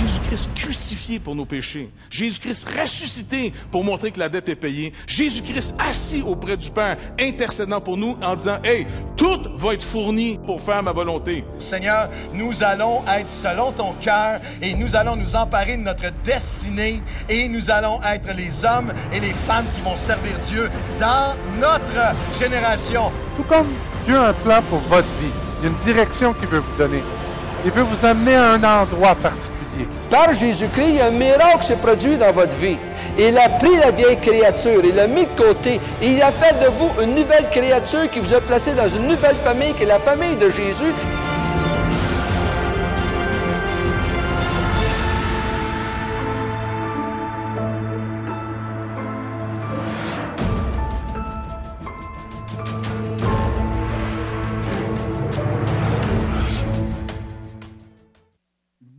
Jésus-Christ crucifié pour nos péchés. Jésus-Christ ressuscité pour montrer que la dette est payée. Jésus-Christ assis auprès du Père, intercédant pour nous en disant, Hey, tout va être fourni pour faire ma volonté. Seigneur, nous allons être selon ton cœur et nous allons nous emparer de notre destinée et nous allons être les hommes et les femmes qui vont servir Dieu dans notre génération. Tout comme Dieu a un plan pour votre vie, il y a une direction qu'il veut vous donner. Il veut vous amener à un endroit particulier. Par Jésus-Christ, un miracle s'est produit dans votre vie. Il a pris la vieille créature, il l'a mis de côté, il a fait de vous une nouvelle créature qui vous a placé dans une nouvelle famille, qui est la famille de Jésus.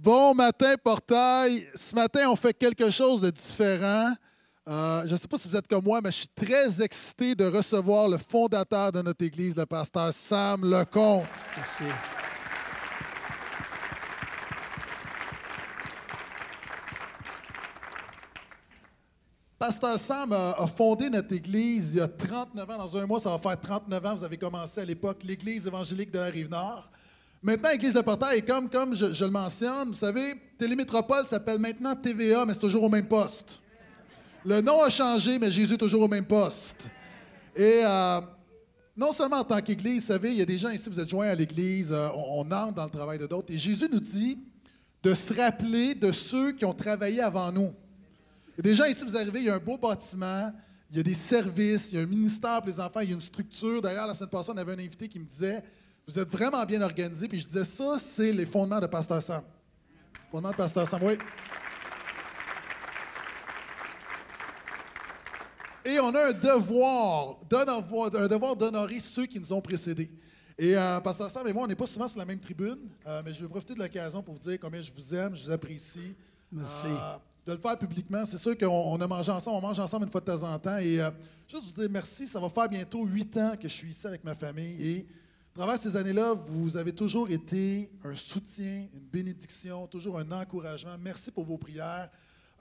Bon matin, Portail. Ce matin, on fait quelque chose de différent. Euh, je ne sais pas si vous êtes comme moi, mais je suis très excité de recevoir le fondateur de notre Église, le pasteur Sam Lecomte. Merci. Pasteur Sam a, fondé notre Église il y a 39 ans. Dans un mois, ça va faire 39 ans. Vous avez commencé à l'époque l'Église évangélique de la Rive-Nord. Maintenant, l'Église de Portail comme, comme je, le mentionne, vous savez, Télémétropole s'appelle maintenant TVA, mais c'est toujours au même poste. Le nom a changé, mais Jésus est toujours au même poste. Et euh, non seulement en tant qu'Église, vous savez, il y a des gens ici, vous êtes joints à l'Église, euh, on, on entre dans le travail de d'autres. Et Jésus nous dit de se rappeler de ceux qui ont travaillé avant nous. Il y a des gens ici, vous arrivez, il y a un beau bâtiment, il y a des services, il y a un ministère pour les enfants, il y a une structure. D'ailleurs, la semaine passée, on avait un invité qui me disait Vous êtes vraiment bien organisé. Puis je disais Ça, c'est les fondements de Pasteur Sam. Fondements de Pasteur Sam, oui. Et on a un devoir, un devoir d'honorer ceux qui nous ont précédés. Et euh, Pasteur Sam et moi, on n'est pas souvent sur la même tribune, euh, mais je vais profiter de l'occasion pour vous dire combien je vous aime, je vous apprécie. Merci. Euh, de le faire publiquement, c'est sûr qu'on on a mangé ensemble, on mange ensemble une fois de temps en temps. Et juste vous dire merci, ça va faire bientôt huit ans que je suis ici avec ma famille. Et travers ces années-là, vous avez toujours été un soutien, une bénédiction, toujours un encouragement. Merci pour vos prières.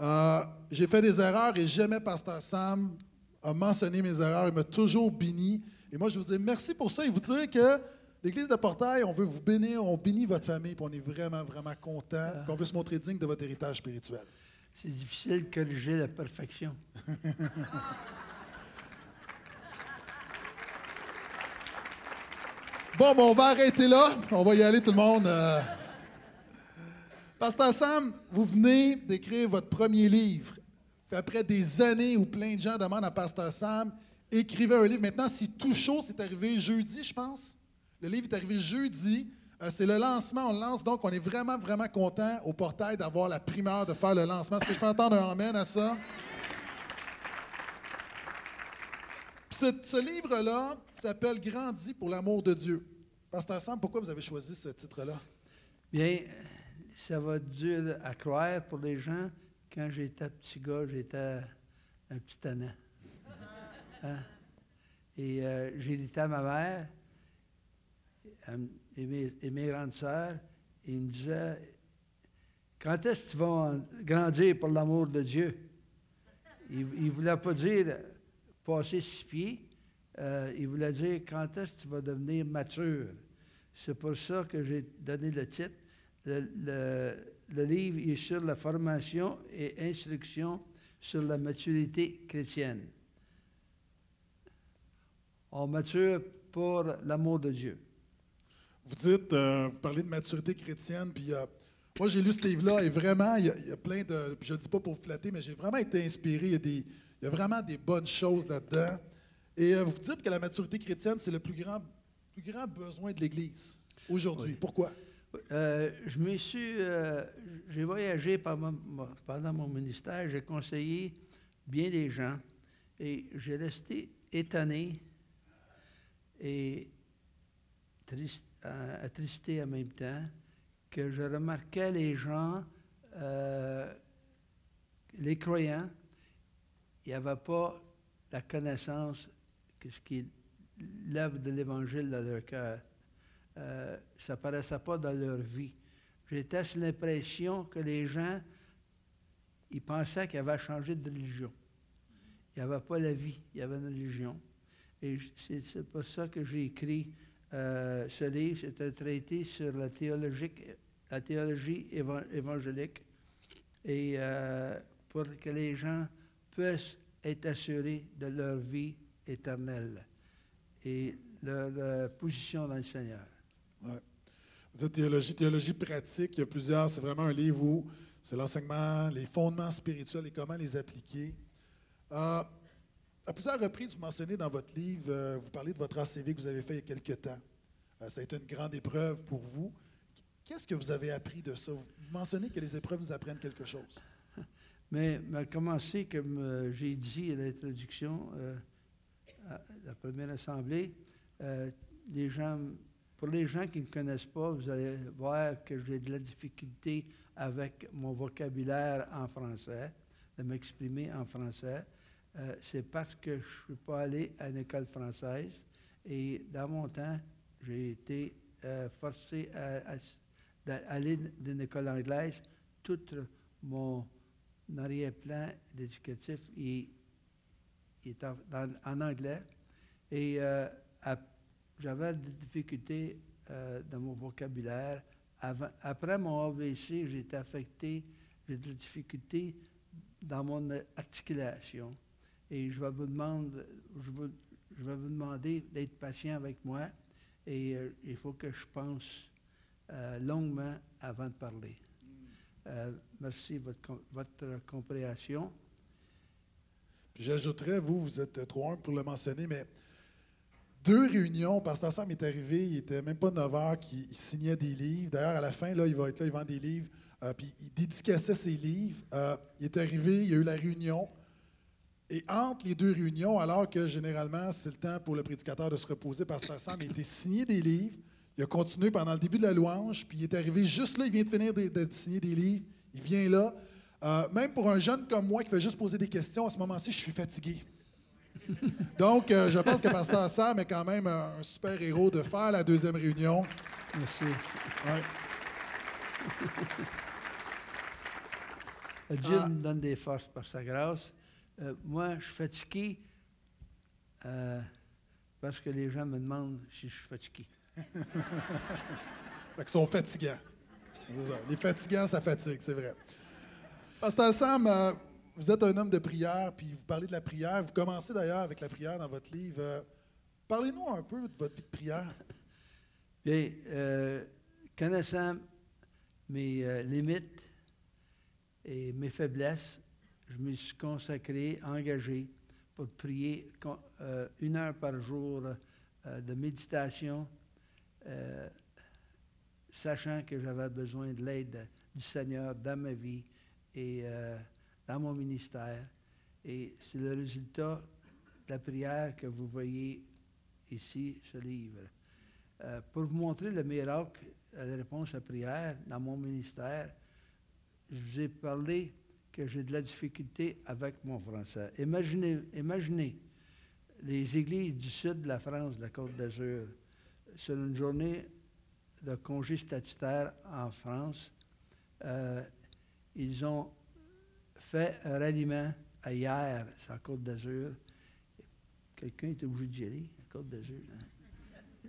Euh, J'ai fait des erreurs et jamais Pasteur Sam a mentionné mes erreurs. Il m'a toujours béni. Et moi, je vous dis merci pour ça et vous dire que l'Église de Portail, on veut vous bénir, on bénit votre famille, puis on est vraiment, vraiment content. Puis on veut se montrer digne de votre héritage spirituel. C'est difficile de corriger la perfection. Bon, on va arrêter là. On va y aller, tout le monde. Euh. Pasteur Sam, vous venez d'écrire votre premier livre. Après des années où plein de gens demandent à Pasteur Sam, écrivez un livre. Maintenant, c'est tout chaud. C'est arrivé jeudi, je pense. Le livre est arrivé jeudi. Euh, c'est le lancement, on le lance. Donc, on est vraiment, vraiment content au portail d'avoir la primeur de faire le lancement. Est-ce que je peux entendre un amen à ça? Puis ce, livre-là s'appelle Grandi pour l'amour de Dieu. Pasteur Sam, pourquoi vous avez choisi ce titre-là? Bien, ça va être dur à croire pour les gens. Quand j'étais petit gars, j'étais un petit tannant. Hein? Et euh, dit à ma mère elle- et mes, mes grandes sœurs, ils me disaient Quand est-ce que tu vas grandir pour l'amour de Dieu? Il ne voulait pas dire passer six pieds, euh, il voulait dire quand est-ce que tu vas devenir mature? C'est pour ça que j'ai donné le titre. Le, le- le livre est sur la formation et instruction sur la maturité chrétienne. On mature pour l'amour de Dieu. Vous dites, euh, vous parlez de maturité chrétienne, puis euh, moi j'ai lu ce livre-là et vraiment, il y, y a plein de. Je ne dis pas pour flatter, mais j'ai vraiment été inspiré. Il y a, des, il y a vraiment des bonnes choses là-dedans. Et euh, vous dites que la maturité chrétienne, c'est le plus grand, plus grand besoin de l'Église aujourd'hui. Pourquoi? Euh, je me suis. euh, j'ai voyagé pendant, mon- pendant mon ministère, j'ai conseillé bien des gens et j'ai resté étonné et triste, attristé en même temps que je remarquais les gens, les croyants, il n'y avait pas la connaissance que ce qui est l'œuvre de l'Évangile dans leur cœur. Euh, ça ne paraissait pas dans leur vie. j'étais sous l'impression que les gens, ils pensaient qu'ils avaient changé de religion. Il n'y avait pas la vie, il y avait une religion. Et c'est, pour ça que j'ai écrit euh, ce livre. C'est un traité sur la, théologique, la théologie éva- évangélique. Et euh, pour que les gens puissent être assurés de leur vie éternelle et leur euh, position dans le Seigneur. Ouais. Vous dites théologie, théologie pratique. Il y a plusieurs. C'est vraiment un livre où c'est l'enseignement, les fondements spirituels et comment les appliquer. Euh, à plusieurs reprises, vous mentionnez dans votre livre, euh, vous parlez de votre ACV que vous avez fait il y a quelque temps. Euh, ça a été une grande épreuve pour vous. Qu'est-ce que vous avez appris de ça? Vous mentionnez que les épreuves nous apprennent quelque chose. Mais, à commencer, comme euh, j'ai dit à l'introduction, euh, à la première assemblée, euh, les gens, pour les gens qui ne me connaissent pas, vous allez voir que j'ai de la difficulté avec mon vocabulaire en français, de m'exprimer en français. C'est parce que je ne suis pas allé à une école française et dans mon temps, j'ai été forcé d'aller d'une école anglaise. Tout mon arrière-plan éducatif il, est en, anglais. Et euh, j'avais des difficultés euh, dans mon vocabulaire. Après mon AVC, j'ai été affecté, j'ai des difficultés dans mon articulation. Et je vais vous demander, d'être patient avec moi. Et euh, il faut que je pense longuement avant de parler. Euh, merci de votre, votre compréhension. J'ajouterais, vous, vous êtes trop humble pour le mentionner, mais deux réunions, Pasteur Sam est arrivé, il n'était même pas 9 heures qu'il il signait des livres. D'ailleurs, à la fin, là, il va être là, il vend des livres, euh, puis il dédicaçait ses livres. Euh, il est arrivé, il y a eu la réunion. Et entre les deux réunions, alors que généralement, c'est le temps pour le prédicateur de se reposer, Pasteur Sam a été signé des livres. Il a continué pendant le début de la louange, puis il est arrivé juste là, il vient de finir de, de signer des livres. Il vient là. Euh, même pour un jeune comme moi qui fait juste poser des questions, à ce moment-ci, je suis fatigué. Donc, euh, je pense que Pasteur Sam est quand même un, un super héros de faire la deuxième réunion. Merci. Ouais. Euh, me donne des forces par sa grâce. Euh, moi, je suis fatigué euh, parce que les gens me demandent si je suis fatigué. Fait qu'ils sont fatigants. Les fatigants, ça fatigue, c'est vrai. Pasteur Sam, euh, vous êtes un homme de prière, puis vous parlez de la prière. Vous commencez d'ailleurs avec la prière dans votre livre. Euh, Parlez-nous un peu de votre vie de prière. Bien, euh, connaissant mes limites et mes faiblesses, je me suis consacré, engagé pour prier une heure par jour de méditation, euh, sachant que j'avais besoin de l'aide du Seigneur dans ma vie et euh, dans mon ministère. Et c'est le résultat de la prière que vous voyez ici, ce livre. Euh, pour vous montrer le miracle à la réponse à prière dans mon ministère, je vous ai parlé que j'ai de la difficulté avec mon français. Imaginez les églises du sud de la France, de la Côte d'Azur, sur une journée de congé statutaire en France, euh, ils ont fait un ralliement à hier sur la Côte d'Azur. Quelqu'un est obligé d'y aller, la Côte d'Azur. hein?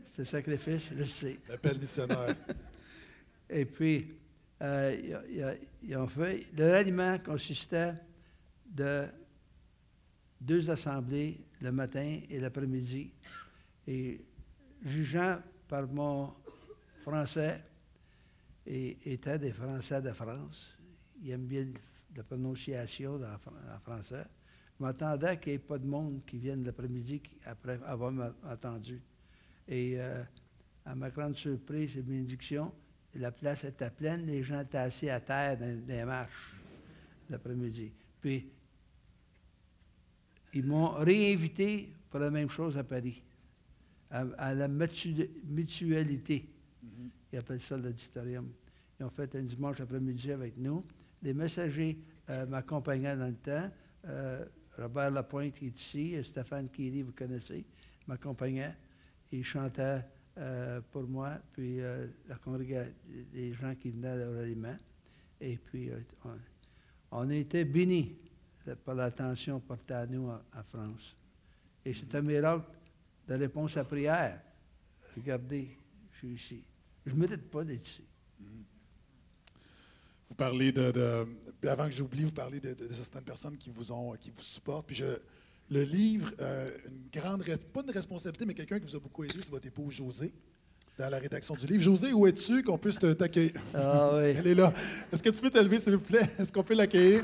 C'est un sacrifice, je le sais. L'appel missionnaire. Et puis, euh, ils ont- ils fait. Le ralliement consistait de deux assemblées le matin et l'après-midi. Et jugeant par mon français, et étant des Français de France, ils aiment bien la prononciation en français. Je m'attendais qu'il n'y ait pas de monde qui vienne l'après-midi après avoir entendu. Et euh, à ma grande surprise et bénédiction, la place était pleine, les gens étaient assis à terre dans les marches l'après-midi. Puis, ils m'ont réinvité pour la même chose à Paris, à, à la mutu- mutualité. Ils appellent ça l'auditorium. Ils ont fait un dimanche après-midi avec nous. Les messagers euh, m'accompagnaient dans le temps. Euh, Robert Lapointe qui est ici, euh, Stéphane Kiri, vous connaissez, m'accompagnait. Ils chantaient euh, pour moi, puis la congrégation, les gens qui venaient à l'aliment. Et puis, on, on a été bénis par l'attention portée à nous en, en France. Et c'est un miracle de réponse à prière. Regardez, je suis ici. Je ne mérite pas d'être ici. Vous parlez de, avant que j'oublie, vous parlez de, de- de certaines personnes qui vous ont, qui vous supportent. Puis je, le livre, euh, une grande, pas une responsabilité, mais quelqu'un qui vous a beaucoup aidé, c'est votre épouse José, dans la rédaction du livre. José, où es-tu qu'on puisse t'accueillir? Ah oui. Elle est là. Est-ce que tu peux te lever, s'il vous plaît? Est-ce qu'on peut l'accueillir?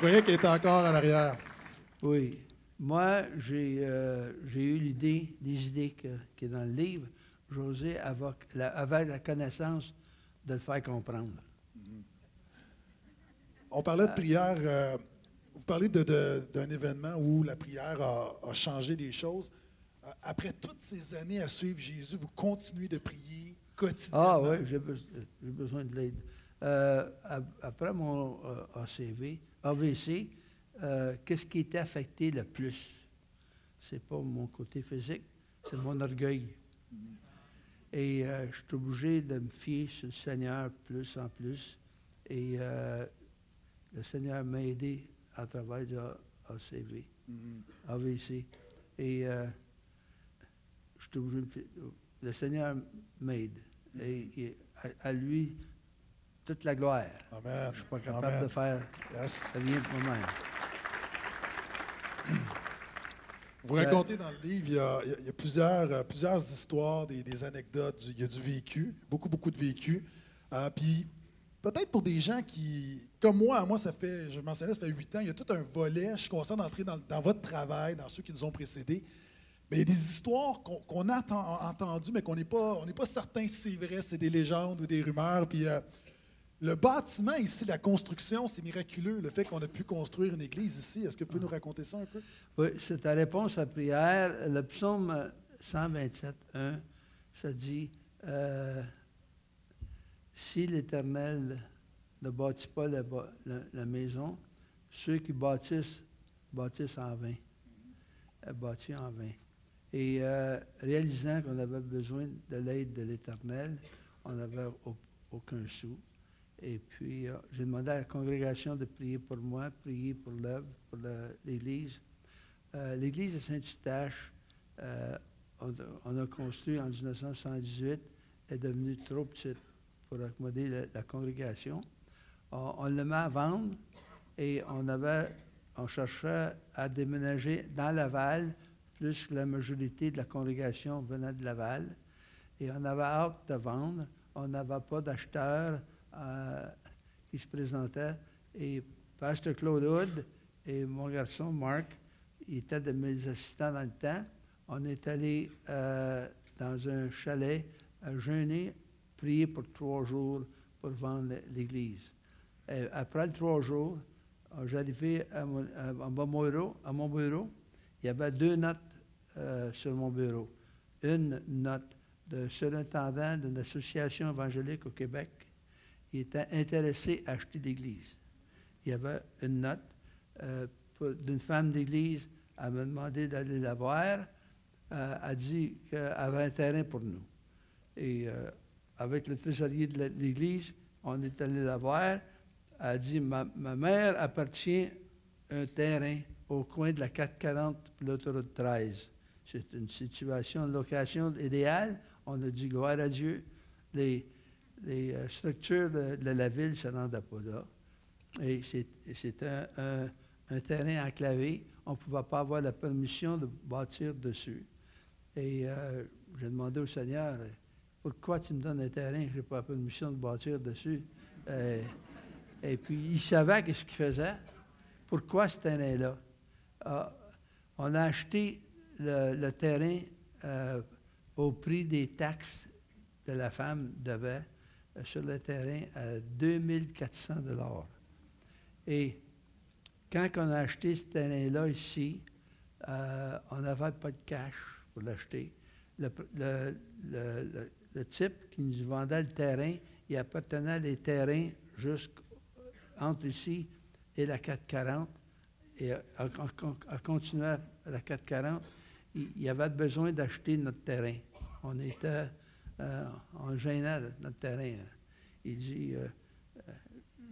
Croyais qu'elle était encore en arrière. Oui. Moi, j'ai euh, eu l'idée, des idées que- qui est dans le livre. José avait la, avait la connaissance de le faire comprendre. On parlait de prière. euh, vous parlez d'un événement où la prière a, a changé des choses. Euh, Après toutes ces années à suivre Jésus, vous continuez de prier quotidiennement? Ah oui, j'ai beso- j'ai besoin de l'aide. Euh, ap- après mon ACV, AVC, euh, qu'est-ce qui était affecté le plus? C'est pas mon côté physique, c'est mon orgueil. Et euh, je suis obligé de me fier sur le Seigneur plus en plus. Et euh, le Seigneur m'a aidé à travers du ACV, Mhm. AVC. Et euh, je suis obligé de me fier- Le Seigneur m'aide. Et, et à, à lui, toute la gloire. Amen. Je ne suis pas capable Amen. de faire Yes. rien pour moi-même. Vous Euh, racontez dans le livre, il y a, il y a- il y a plusieurs, euh, plusieurs histoires, des, des anecdotes, du- il y a du vécu, beaucoup, beaucoup de vécu. Euh, Puis peut-être pour des gens qui, comme moi, moi, ça fait, je mentionnais, ça fait huit ans, il y a tout un volet, je suis conscient d'entrer dans, dans votre travail, dans ceux qui nous ont précédés. Mais il y a des histoires qu'on a enten- entendues, mais qu'on n'est pas, on n'est pas certain si c'est vrai, c'est des légendes ou des rumeurs. Puis euh, le bâtiment ici, la construction, c'est miraculeux. Le fait qu'on a pu construire une église ici, est-ce que vous pouvez nous raconter ça un peu? Oui, c'est ta réponse à prière. Le psaume 127, 1, ça dit euh, Si l'Éternel ne bâtit pas la, maison, ceux qui bâtissent, bâtissent en vain. Euh, Bâtit en vain. Et euh, réalisant qu'on avait besoin de l'aide de l'Éternel, on n'avait au- aucun sou. Et puis, euh, j'ai demandé à la congrégation de prier pour moi, prier pour l'œuvre, pour l'Église. Euh, L'église de Saint-Eustache, euh, on, a construit en 1978, est devenue trop petite pour accommoder la, congrégation. On, on le met à vendre et on on cherchait à déménager dans Laval, plus que la majorité de la congrégation venait de Laval. Et on avait hâte de vendre. On n'avait pas d'acheteurs euh, qui se présentaient. Et Pasteur Claude Hood et mon garçon Marc, il était de mes assistants dans le temps. On est allé euh, dans un chalet à jeûner, prier pour trois jours pour vendre l'église. Et après les trois jours, euh, j'arrivais à mon, à mon bureau, à mon bureau. Il y avait deux notes euh, sur mon bureau. Une note de surintendant d'une association évangélique au Québec. Il était intéressé à acheter l'église. Il y avait une note euh, d'une femme d'église. Elle m'a demandé d'aller la voir. Euh, elle dit qu'elle avait un terrain pour nous. Et euh, avec le trésorier de de l'église, on est allé la voir. Elle a dit ma, mère appartient un terrain au coin de la 440 et l'autoroute 13. C'est une situation, une location idéale. On a dit gloire à Dieu. Les, les euh, structures de, la ville ne se rendaient pas là. Et c'est un, terrain enclavé. On ne pouvait pas avoir la permission de bâtir dessus. Et euh, j'ai demandé au Seigneur, euh, pourquoi tu me donnes un terrain? Que je n'ai pas la permission de bâtir dessus? Et puis, il savait qu'est-ce qu'il faisait. Pourquoi ce terrain-là? Ah, on a acheté le, terrain au prix des taxes que la femme devait sur le terrain à 2400 dollars. Et quand on a acheté ce terrain-là ici, euh, on n'avait pas de cash pour l'acheter. Le, type qui nous vendait le terrain, il appartenait à des terrains jusqu'entre ici et la 440. et à, continuer à la 440, il, y avait besoin d'acheter notre terrain. On était euh, en gênant notre terrain. Il dit, euh, euh,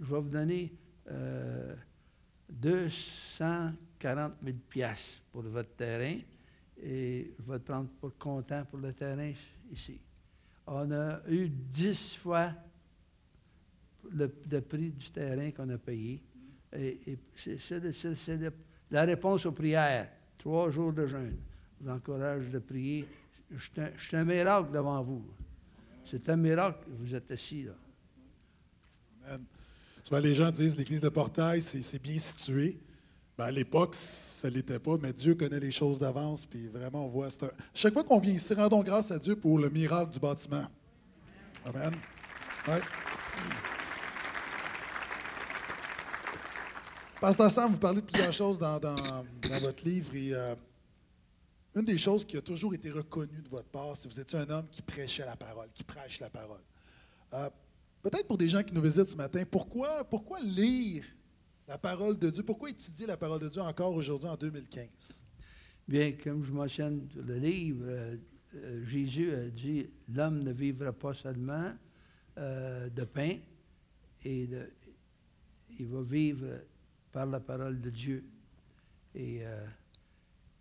je vais vous donner 240 000 piastres pour votre terrain et je vais te prendre pour content pour le terrain ici. On a eu dix fois le, prix du terrain qu'on a payé. Et, c'est la réponse aux prières. Trois jours de jeûne. Je vous encourage de prier. Je suis un, miracle devant vous. C'est un miracle que vous êtes assis là. Amen. Les gens disent l'église de Portail, c'est bien situé. Ben, à l'époque, ça ne l'était pas, mais Dieu connaît les choses d'avance, puis vraiment, on voit. Chaque fois qu'on vient ici, rendons grâce à Dieu pour le miracle du bâtiment. Amen. Ouais. Pasteur Sam, vous parlez de plusieurs choses dans, votre livre et euh, une des choses qui a toujours été reconnue de votre part, c'est que vous étiez un homme qui prêchait la parole, qui prêche la parole. Euh, peut-être pour des gens qui nous visitent ce matin, pourquoi, pourquoi lire la parole de Dieu? Pourquoi étudier la parole de Dieu encore aujourd'hui en 2015? Bien, comme je mentionne le livre, euh, euh, Jésus a dit L'homme ne vivra pas seulement de pain, et il va vivre par la parole de Dieu. Et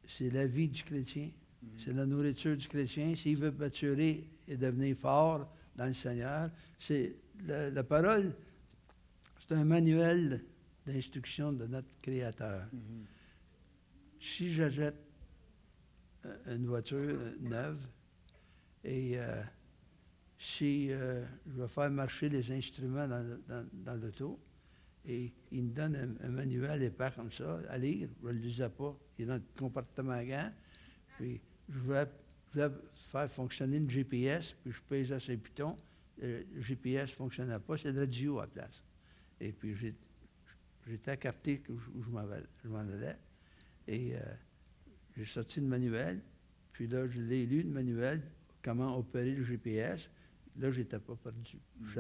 c'est la vie du chrétien, mm-hmm. c'est la nourriture du chrétien. S'il veut maturer et devenir fort dans le Seigneur, c'est la, la parole, c'est un manuel d'instruction de notre Créateur. Si j'achète euh, une voiture euh, neuve et euh, si je veux faire marcher les instruments dans, l'auto, et il me donne un, manuel épais comme ça à lire, je ne le lisais pas, il est dans le comportement gant, puis je voulais, faire fonctionner une GPS, puis je pesais sur le piton, le GPS ne fonctionnait pas, c'est le radio à la place. Et puis J'étais écarté où je, m'en allais. Et euh, j'ai sorti le manuel. Puis là, je l'ai lu, le manuel, comment opérer le GPS. Là, je n'étais pas perdu. Je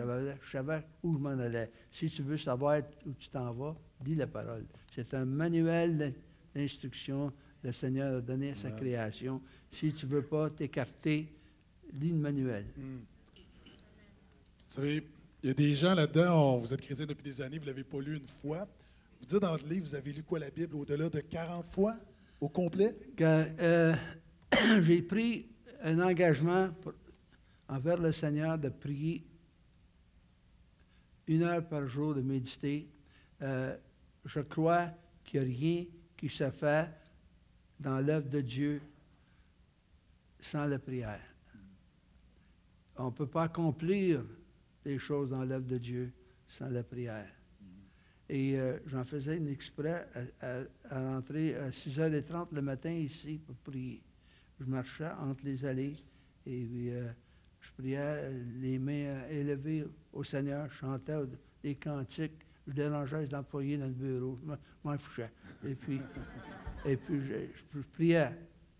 savais, où je m'en allais. Si tu veux savoir où tu t'en vas, lis la parole. C'est un manuel d'instruction que le Seigneur a donné à sa création. Si tu ne veux pas t'écarter, lis le manuel. Hmm. Vous savez, il y a des gens là-dedans, vous êtes chrétien depuis des années, vous ne l'avez pas lu une fois. Vous dites dans le livre, vous avez lu quoi la Bible au-delà de 40 fois au complet? Euh, j'ai pris un engagement envers le Seigneur de prier une heure par jour, de méditer. Euh, je crois qu'il n'y a rien qui se fait dans l'œuvre de Dieu sans la prière. On ne peut pas accomplir les choses dans l'œuvre de Dieu sans la prière. Et euh, j'en faisais une exprès à, à, rentrer à 6h30 le matin ici pour prier. Je marchais entre les allées et euh, je priais euh, les mains élevées au Seigneur, je chantais des cantiques, je dérangeais les employés dans le bureau, je m'en fichais. Et puis, et puis je, priais.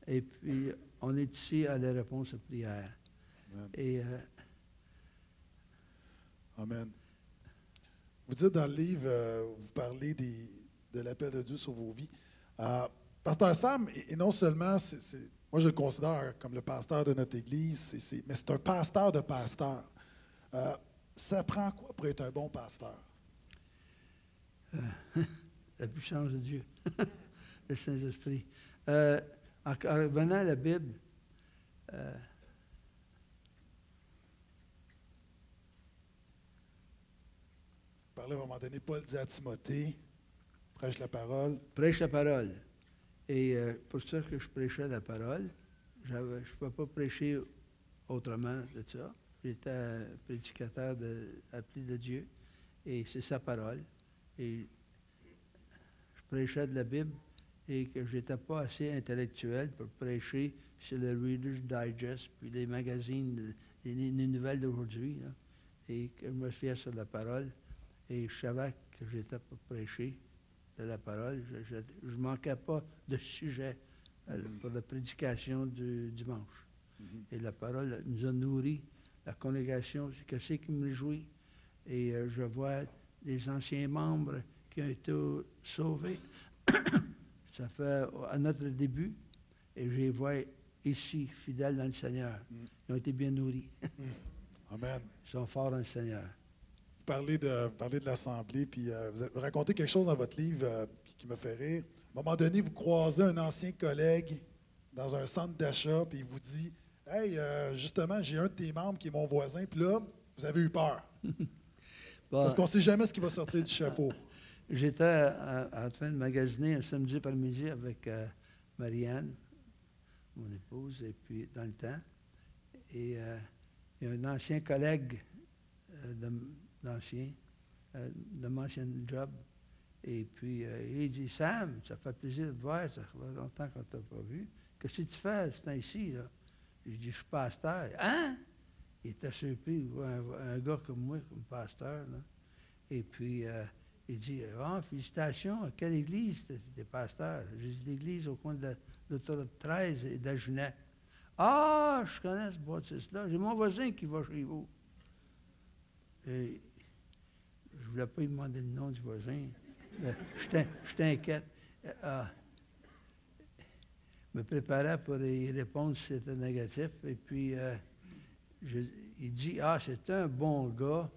Et puis, on est ici à la réponse aux prières. Et, Amen. Vous dites dans le livre, euh, vous parlez de l'appel de Dieu sur vos vies. Euh, pasteur Sam, et, non seulement, moi je le considère comme le pasteur de notre Église, mais c'est un pasteur de pasteur. Euh, ça prend quoi pour être un bon pasteur? la puissance de Dieu, le Saint-Esprit. en revenant à la Bible, à un moment donné, Paul dit à Timothée, prêche la parole. Prêche la parole. Et euh, pour ça que je prêchais la parole, je ne peux pas prêcher autrement de ça. J'étais un prédicateur de, appelé de Dieu et c'est sa parole. Et je prêchais de la Bible et que je n'étais pas assez intellectuel pour prêcher sur le Reader's Digest, puis les magazines, les, les nouvelles d'aujourd'hui. Et que je me fiais sur la parole. Et je savais que j'étais pour prêcher de la parole. Je ne manquais pas de sujet euh, pour la prédication du dimanche. Mm-hmm. Et la parole nous a nourris. La congrégation, c'est ce qui me réjouit. Et euh, je vois les anciens membres qui ont été sauvés ça fait à notre début, et je les vois ici, fidèles dans le Seigneur. Ils ont été bien nourris. Amen. Ils sont forts dans le Seigneur. Vous parlez de, vous parlez de l'Assemblée, puis euh, vous racontez quelque chose dans votre livre euh, qui, qui me fait rire. À un moment donné, vous croisez un ancien collègue dans un centre d'achat, puis il vous dit Hey, euh, justement, j'ai un de tes membres qui est mon voisin, puis là, vous avez eu peur. Bon, Parce qu'on ne sait jamais ce qui va sortir du chapeau. J'étais euh, en train de magasiner un samedi par midi avec euh, Marianne, mon épouse, et puis dans le temps. Et euh, il y a un ancien collègue euh, d'ancien, de mon ancien job. Et puis il dit Sam, ça fait plaisir de te voir, ça fait longtemps qu'on ne t'a pas vu. Qu'est-ce que tu fais ce temps-ci? Là? J'ai dit Je suis pasteur. Hein? Il était surpris, de voir un, gars comme moi, comme pasteur. Là. Et puis, euh, il dit Ah, félicitations, à quelle église tu es pasteur J'ai dit L'église au coin de l'autoroute 13 et d'Ajunet. Ah, je connais ce bâtisse-là. J'ai mon voisin qui va chez vous. Je ne voulais pas lui demander le nom du voisin. mais j'étais- J'étais inquiète. Euh, ah, je me préparais pour y répondre si c'était négatif. Et puis, euh, il dit, ah, c'est un bon gars.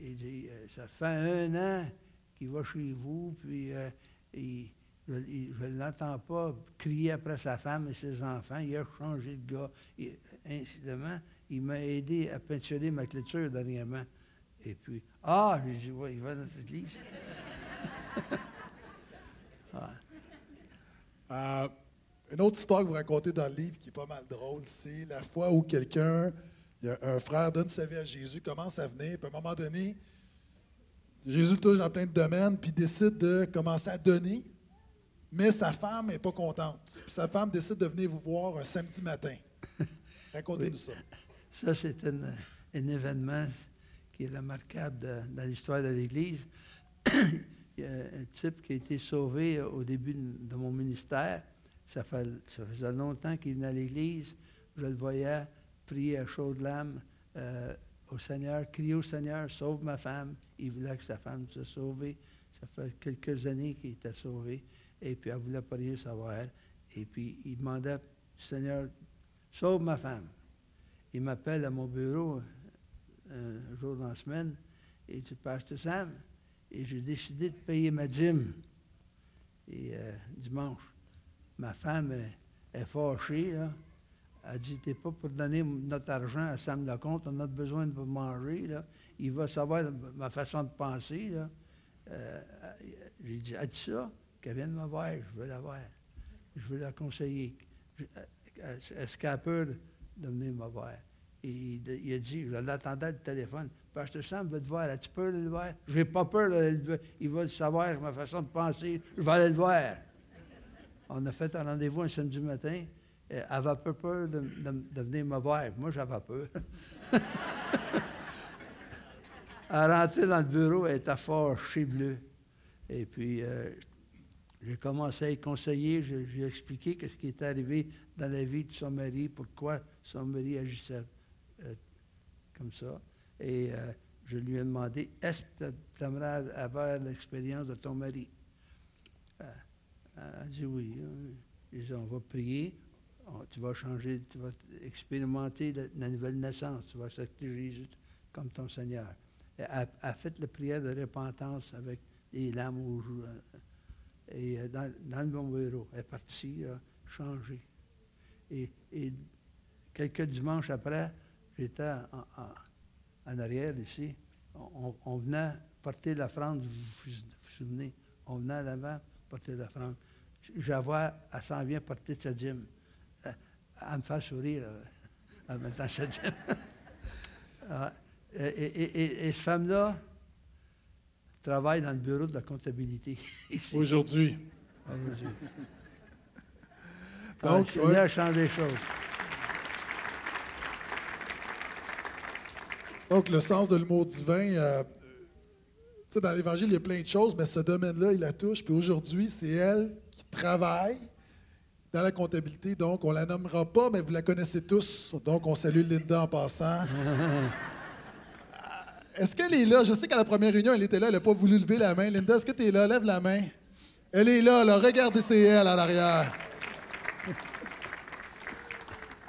Il dit, euh, ça fait un an qu'il va chez vous, puis euh, il- je ne l'entends pas crier après sa femme et ses enfants. Il a changé de gars. Et, incidemment, il m'a aidé à peinturer ma clôture dernièrement. Et puis, ah, j'ai dit, ouais, il va dans notre église. Euh, une autre histoire que vous racontez dans le livre qui est pas mal drôle, c'est la fois où quelqu'un, il y a un frère donne sa vie à Jésus, commence à venir, puis à un moment donné, Jésus le touche dans plein de domaines, puis décide de commencer à donner, mais sa femme n'est pas contente. Puis sa femme décide de venir vous voir un samedi matin. Racontez-nous ça. Ça, c'est un, un événement qui est remarquable de- dans l'histoire de l'Église. Il y a un type qui a été sauvé au début de de mon ministère. Ça, fait- ça faisait longtemps qu'il venait à l'Église. Je le voyais prier à chaudes larmes euh, au Seigneur, crier au Seigneur, sauve ma femme. Il voulait que sa femme soit sauvée. Ça fait quelques années qu'il était sauvé. Et puis, elle voulait pas rien savoir. Et puis, il demandait, Seigneur, sauve ma femme. Il m'appelle à mon bureau euh, un jour dans la semaine et il dit Pasteur Sam, et j'ai décidé de payer ma dîme. Et euh, dimanche, ma femme est, est. Là. Elle dit T'es pas pour donner notre argent à Sam Lecomte, on a besoin de manger. Il va savoir ma façon de penser. Euh, j'ai dit Elle dit ça, qu'elle vienne me voir, je veux la voir. Je veux la conseiller. Euh, Est-ce qu'elle a peur de venir me voir? Et il, a dit, je l'attendais le téléphone. Pasteur Sam veut te voir. As-tu peur de le voir? J'ai pas peur. Il va le savoir, ma façon de penser. Je vais aller le voir. On a fait un rendez-vous un samedi matin. Euh, Elle avait pas peur de, de- de venir me voir. Moi, j'avais peur. Elle rentrait dans le bureau, elle était fâchée bleue. Et puis, euh, j'ai commencé à y conseiller, j'ai expliqué ce qui était arrivé dans la vie de son mari, pourquoi son mari agissait euh, comme ça. Et euh, je lui ai demandé, est-ce que tu aimerais avoir l'expérience de ton mari? Elle a dit oui. J'ai dit, on va prier, tu vas changer, tu vas expérimenter la, nouvelle naissance, tu vas accepter Jésus comme ton Seigneur. A fait la prière de repentance avec les larmes aux joues. euh, et euh, dans, dans mon bureau, elle est partie, là, changée. Et, et quelques dimanches après, j'étais en, arrière ici. On, on venait porter l'offrande, vous vous vous souvenez, on venait à l'avant porter l'offrande. Vois, elle s'en vient porter sa dîme. Elle me fait sourire euh, en mettant. Ah, et, et- et- et cette femme-là travaille dans le bureau de la comptabilité ici. Aujourd'hui. aujourd'hui. Donc, Donc, le ouais. Changé les choses. Donc, le sens de l'humour divin, euh, tu sais, dans l'Évangile, il y a plein de choses, mais ce domaine-là, il la touche. Puis aujourd'hui, c'est elle qui travaille dans la comptabilité. Donc, on la nommera pas, mais vous la connaissez tous. Donc, on salue Linda en passant. Est-ce qu'elle est là? Je sais qu'à la première réunion, elle était là, elle n'a pas voulu lever la main. Linda, est-ce que tu es là? Lève la main. Elle est là, là. Regardez, c'est elle à l'arrière.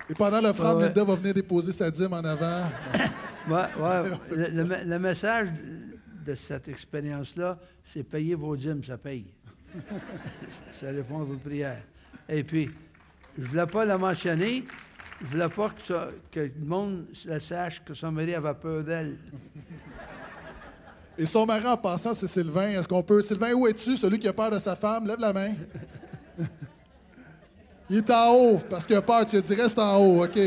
Et pendant l'offrande, Ouais. Linda va venir déposer sa dîme en avant. Ouais, ouais. Le, le me- le message de cette expérience-là, c'est payer vos dîmes, ça paye. ça répond à vos prières. Et puis, je ne voulais pas la mentionner. Je ne voulais pas que, ça- que le monde le sache que son mari avait peur d'elle. Et son mari, en passant, c'est Sylvain. Est-ce qu'on peut. Sylvain, où es-tu, celui qui a peur de sa femme? Lève la main. Il est en haut, parce qu'il a peur. Tu as dit, reste en haut, OK.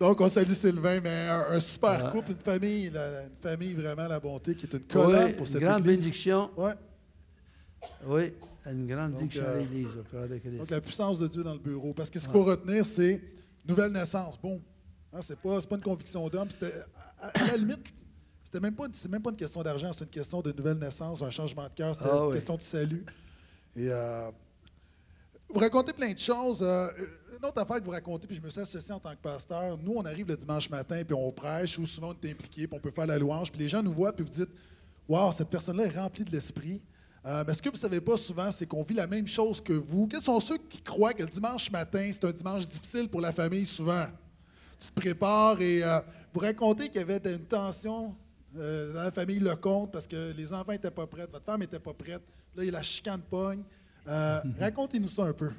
Donc, on salue Sylvain, mais un, un super Ah. couple, une famille, la- une famille vraiment la bonté, qui est une colonne Oui, pour une cette grande église. bénédiction. Ouais. Oui, une grande Donc, bénédiction euh, à l'Église, au de Christ. Donc, la puissance de Dieu dans le bureau. Parce que ce qu'il faut retenir, c'est nouvelle naissance. Bon. Hein, c'est pas, c'est pas une conviction d'homme. À, à la limite, c'était même pas, c'est même pas une question d'argent, c'est une question de nouvelle naissance, un changement de cœur, c'était Ah une oui. question de salut. Et euh, vous racontez plein de choses. Euh, une autre affaire que vous racontez, puis je me suis associé en tant que pasteur. Nous, on arrive le dimanche matin, puis on prêche, ou souvent on est impliqué, puis on peut faire la louange, puis les gens nous voient, puis vous dites Waouh, cette personne-là est remplie de l'esprit. Euh, mais ce que vous ne savez pas souvent, c'est qu'on vit la même chose que vous. Quels sont ceux qui croient que le dimanche matin, c'est un dimanche difficile pour la famille souvent? Tu te prépares et euh, vous racontez qu'il y avait une tension euh, dans la famille Lecomte parce que les enfants n'étaient pas prêts, votre femme n'était pas prête. Là, il y a la chicane pogne. Euh, Racontez-nous ça un peu.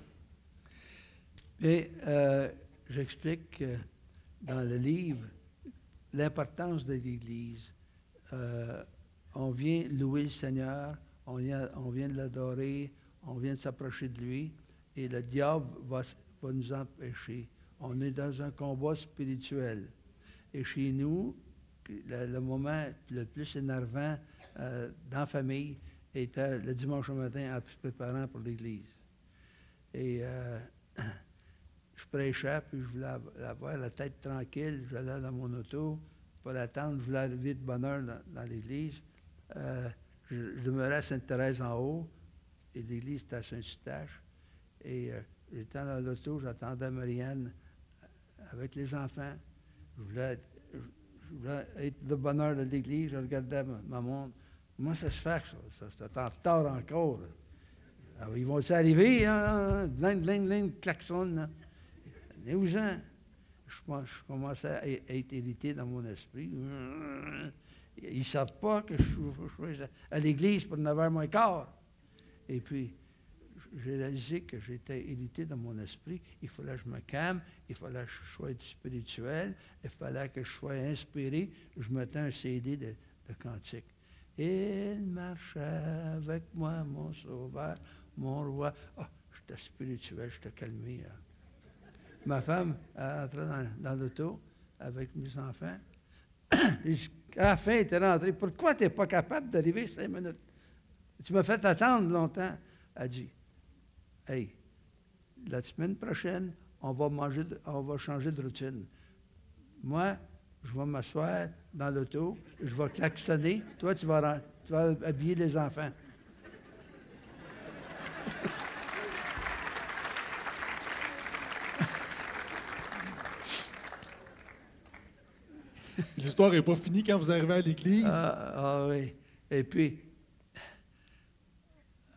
Et j'explique dans le livre l'importance de l'Église. On vient louer le Seigneur, on vient, de l'adorer, on vient de s'approcher de lui, et le diable va, nous empêcher. On est dans un combat spirituel. Et chez nous, le, moment le plus énervant euh, dans la famille était le dimanche matin en se préparant pour l'Église. Et euh, je prêchais, puis je voulais av- avoir la tête tranquille. J'allais dans mon auto, pas l'attendre. Je voulais arriver de bonne heure dans, dans l'église. Euh, je, demeurais à Sainte-Thérèse en haut, et l'église était à Saint-Eustache. Et euh, j'étais dans l'auto, j'attendais Marianne euh, avec les enfants. Je voulais, être, voulais être de l'église. Je regardais ma, montre. Comment ça se fait ça? ça C'était en retard encore? Ils vont-ils arriver? Hein? Bling, bling, bling, klaxon. Et? Je, je commençais à, à être irrité dans mon esprit. Ils ne savent pas que je, suis- à l'église pour 9h moins quart. Et puis, j'ai réalisé que j'étais irrité dans mon esprit. Il fallait que je me calme, il fallait que je sois spirituel, il fallait que je sois inspiré. Je mettais un CD de, cantique. Il marchait avec moi, mon sauveur, mon roi. Ah, j'étais spirituel, j'étais calmé. hein. Ma femme elle entrait dans l'auto avec mes enfants. À la fin, elle était rentrée. Pourquoi tu n'es pas capable d'arriver cinq minutes? Tu m'as fait attendre longtemps. Elle dit, Hey, la semaine prochaine, on va, manger, on va changer de routine. Moi, je vais m'asseoir dans l'auto, je vais klaxonner. Toi, tu vas, tu vas habiller les enfants. L'histoire n'est pas finie quand vous arrivez à l'église. Ah, ah oui. Et puis,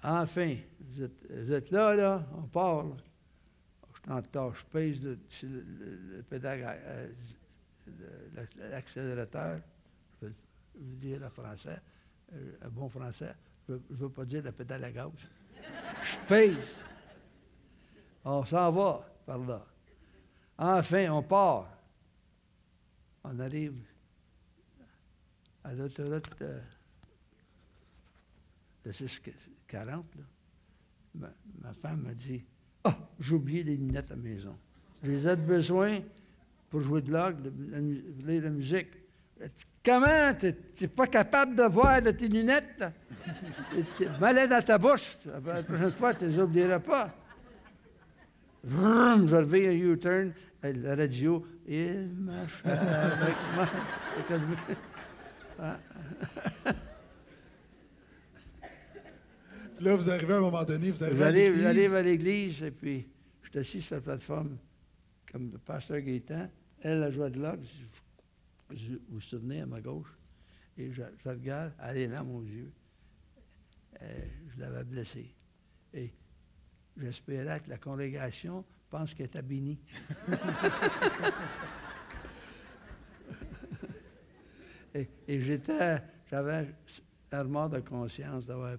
enfin, vous êtes, là, là, on part. là. Je retard, je pèse le- le, le- le le- l'accélérateur. Je vais vous dire en français, euh, un bon français. Je ne veux pas dire la pédale à gaz. Je pèse. On s'en va par là. Enfin, on part. On arrive à l'autoroute euh, de 640, là, ma, ma femme m'a dit Ah, j'ai oublié les lunettes à la maison. Je les ai de besoin pour jouer de l'orgue, de, la musique. Comment? Tu n'es pas capable de voir de tes lunettes? là? T'es- malade dans ta bouche. La prochaine fois, tu ne les oublieras pas. Vroom, je un U-turn, la radio, il marche avec moi. Là, vous arrivez à un moment donné, vous arrivez à l'église. à l'église et puis je suis assis sur la plateforme comme le pasteur Gaétan. Elle, elle jouait de l'orgue. Vous vous souvenez, à ma gauche? Et je, je regarde, elle est là, mon Dieu. euh, je l'avais blessé. Et j'espérais que la congrégation pense qu'elle était bénie. et j'étais, j'avais un remords de conscience d'avoir